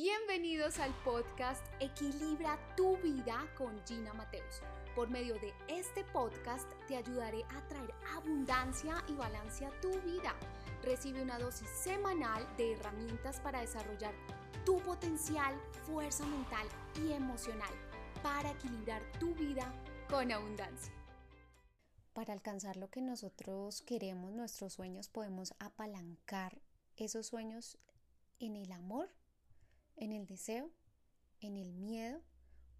Bienvenidos al podcast Equilibra tu vida con Gina Mateus. Por medio de este podcast te ayudaré a traer abundancia y balance a tu vida. Recibe una dosis semanal de herramientas para desarrollar tu potencial, fuerza mental y emocional para equilibrar tu vida con abundancia. Para alcanzar lo que nosotros queremos, nuestros sueños, podemos apalancar esos sueños en el amor en el deseo, en el miedo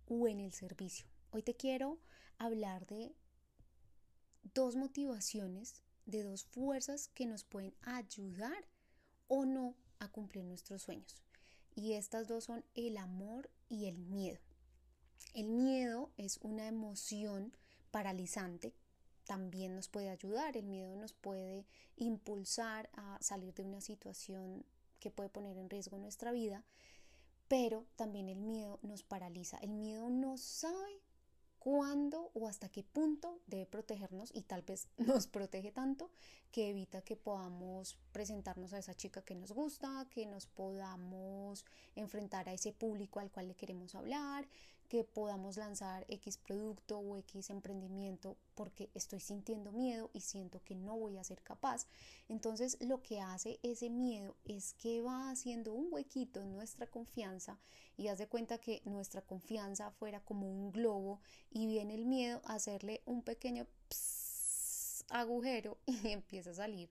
o en el servicio. Hoy te quiero hablar de dos motivaciones, de dos fuerzas que nos pueden ayudar o no a cumplir nuestros sueños. Y estas dos son el amor y el miedo. El miedo es una emoción paralizante. También nos puede ayudar. El miedo nos puede impulsar a salir de una situación que puede poner en riesgo nuestra vida pero también el miedo nos paraliza. El miedo no sabe cuándo o hasta qué punto debe protegernos y tal vez nos protege tanto que evita que podamos presentarnos a esa chica que nos gusta, que nos podamos enfrentar a ese público al cual le queremos hablar, que podamos lanzar X producto o X emprendimiento porque estoy sintiendo miedo y siento que no voy a ser capaz. Entonces lo que hace ese miedo es que va haciendo un huequito en nuestra confianza y haz de cuenta que nuestra confianza fuera como un globo y viene el miedo a hacerle un pequeño agujero y empieza a salir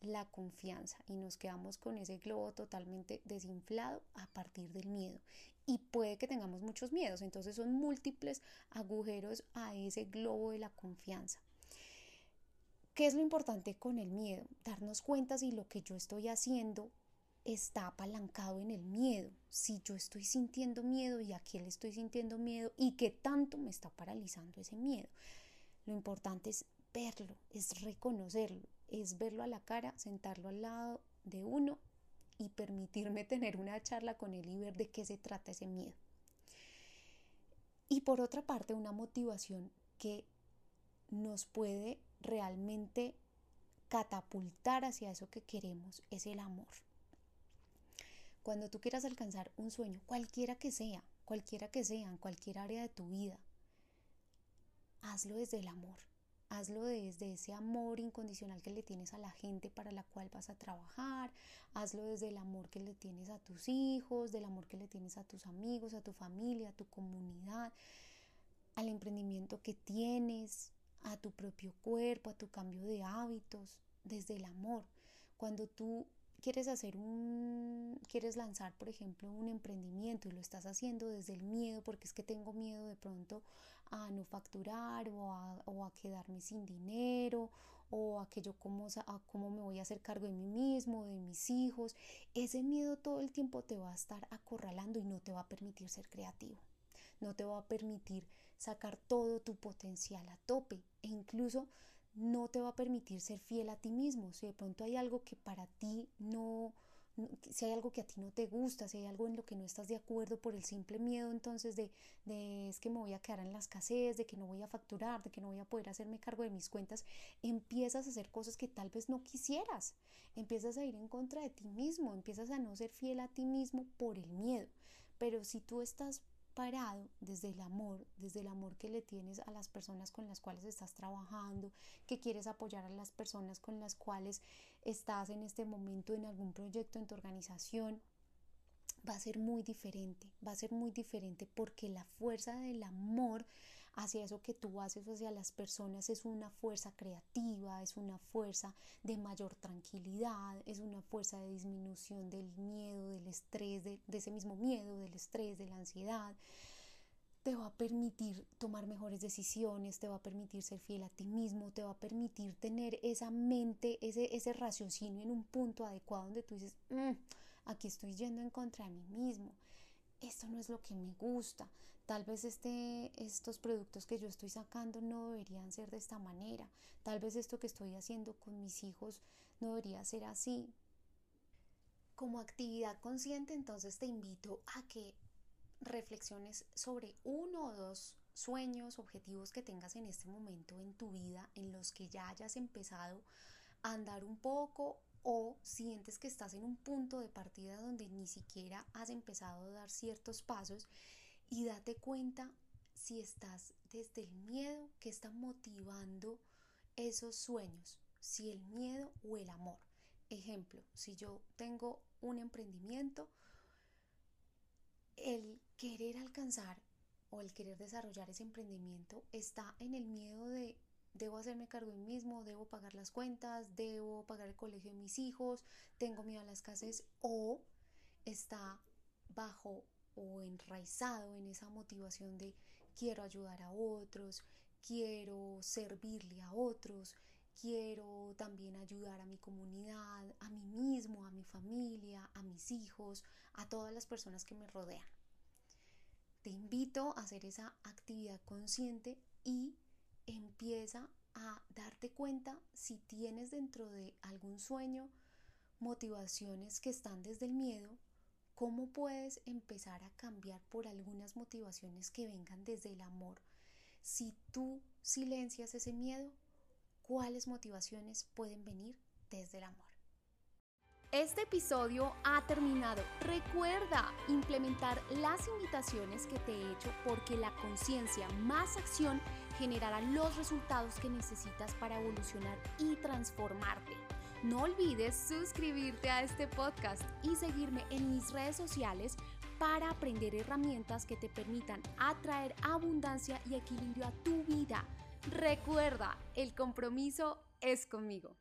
la confianza y nos quedamos con ese globo totalmente desinflado a partir del miedo. Y puede que tengamos muchos miedos, entonces son múltiples agujeros a ese globo de la confianza. ¿Qué es lo importante con el miedo? Darnos cuenta si lo que yo estoy haciendo está apalancado en el miedo. Si yo estoy sintiendo miedo y a quién le estoy sintiendo miedo y qué tanto me está paralizando ese miedo. Lo importante es verlo, es reconocerlo, es verlo a la cara, sentarlo al lado de uno y permitirme tener una charla con él y ver de qué se trata ese miedo. Y por otra parte, una motivación que nos puede realmente catapultar hacia eso que queremos es el amor. Cuando tú quieras alcanzar un sueño, cualquiera que sea, cualquiera que sea, en cualquier área de tu vida, hazlo desde el amor Hazlo desde ese amor incondicional que le tienes a la gente para la cual vas a trabajar. Hazlo desde el amor que le tienes a tus hijos, del amor que le tienes a tus amigos, a tu familia, a tu comunidad, al emprendimiento que tienes, a tu propio cuerpo, a tu cambio de hábitos, desde el amor. Cuando tú quieres hacer un, quieres lanzar, por ejemplo, un emprendimiento y lo estás haciendo desde el miedo, porque es que tengo miedo de pronto a no facturar o a, o a quedarme sin dinero o a que yo cómo, a cómo me voy a hacer cargo de mí mismo, de mis hijos, ese miedo todo el tiempo te va a estar acorralando y no te va a permitir ser creativo. No te va a permitir sacar todo tu potencial a tope e incluso no te va a permitir ser fiel a ti mismo. Si de pronto hay algo que para ti no, si hay algo que a ti no te gusta, si hay algo en lo que no estás de acuerdo por el simple miedo entonces de, de es que me voy a quedar en la escasez, de que no voy a facturar, de que no voy a poder hacerme cargo de mis cuentas, empiezas a hacer cosas que tal vez no quisieras, empiezas a ir en contra de ti mismo, empiezas a no ser fiel a ti mismo por el miedo. Pero si tú estás parado desde el amor, desde el amor que le tienes a las personas con las cuales estás trabajando, que quieres apoyar a las personas con las cuales estás en este momento en algún proyecto en tu organización, va a ser muy diferente, va a ser muy diferente porque la fuerza del amor hacia eso que tú haces hacia las personas es una fuerza creativa, es una fuerza de mayor tranquilidad, es una fuerza de disminución del miedo, del estrés, de, ese mismo miedo, del estrés, de la ansiedad te va a permitir tomar mejores decisiones, te va a permitir ser fiel a ti mismo, te va a permitir tener esa mente, ese, ese raciocinio en un punto adecuado donde tú dices, mm, aquí estoy yendo en contra de mí mismo. Esto no es lo que me gusta. Tal vez este, estos productos que yo estoy sacando no deberían ser de esta manera. Tal vez esto que estoy haciendo con mis hijos no debería ser así. Como actividad consciente, entonces te invito a que reflexiones sobre uno o dos sueños, objetivos que tengas en este momento en tu vida, en los que ya hayas empezado a andar un poco o sientes que estás en un punto de partida donde ni siquiera has empezado a dar ciertos pasos y date cuenta si estás desde el miedo que está motivando esos sueños, si el miedo o el amor. Ejemplo, si yo tengo un emprendimiento, el querer alcanzar o el querer desarrollar ese emprendimiento está en el miedo de debo hacerme cargo de mí mismo, debo pagar las cuentas, debo pagar el colegio de mis hijos, tengo miedo a la escasez o está bajo o enraizado en esa motivación de quiero ayudar a otros, quiero servirle a otros, quiero también ayudar a mi comunidad, a mí mismo, a mi familia, a mis hijos, a todas las personas que me rodean. Te invito a hacer esa actividad consciente y empieza a darte cuenta si tienes dentro de algún sueño motivaciones que están desde el miedo, cómo puedes empezar a cambiar por algunas motivaciones que vengan desde el amor. Si tú silencias ese miedo, ¿cuáles motivaciones pueden venir desde el amor? Este episodio ha terminado. Recuerda implementar las invitaciones que te he hecho porque la conciencia más acción generará los resultados que necesitas para evolucionar y transformarte. No olvides suscribirte a este podcast y seguirme en mis redes sociales para aprender herramientas que te permitan atraer abundancia y equilibrio a tu vida. Recuerda, el compromiso es conmigo.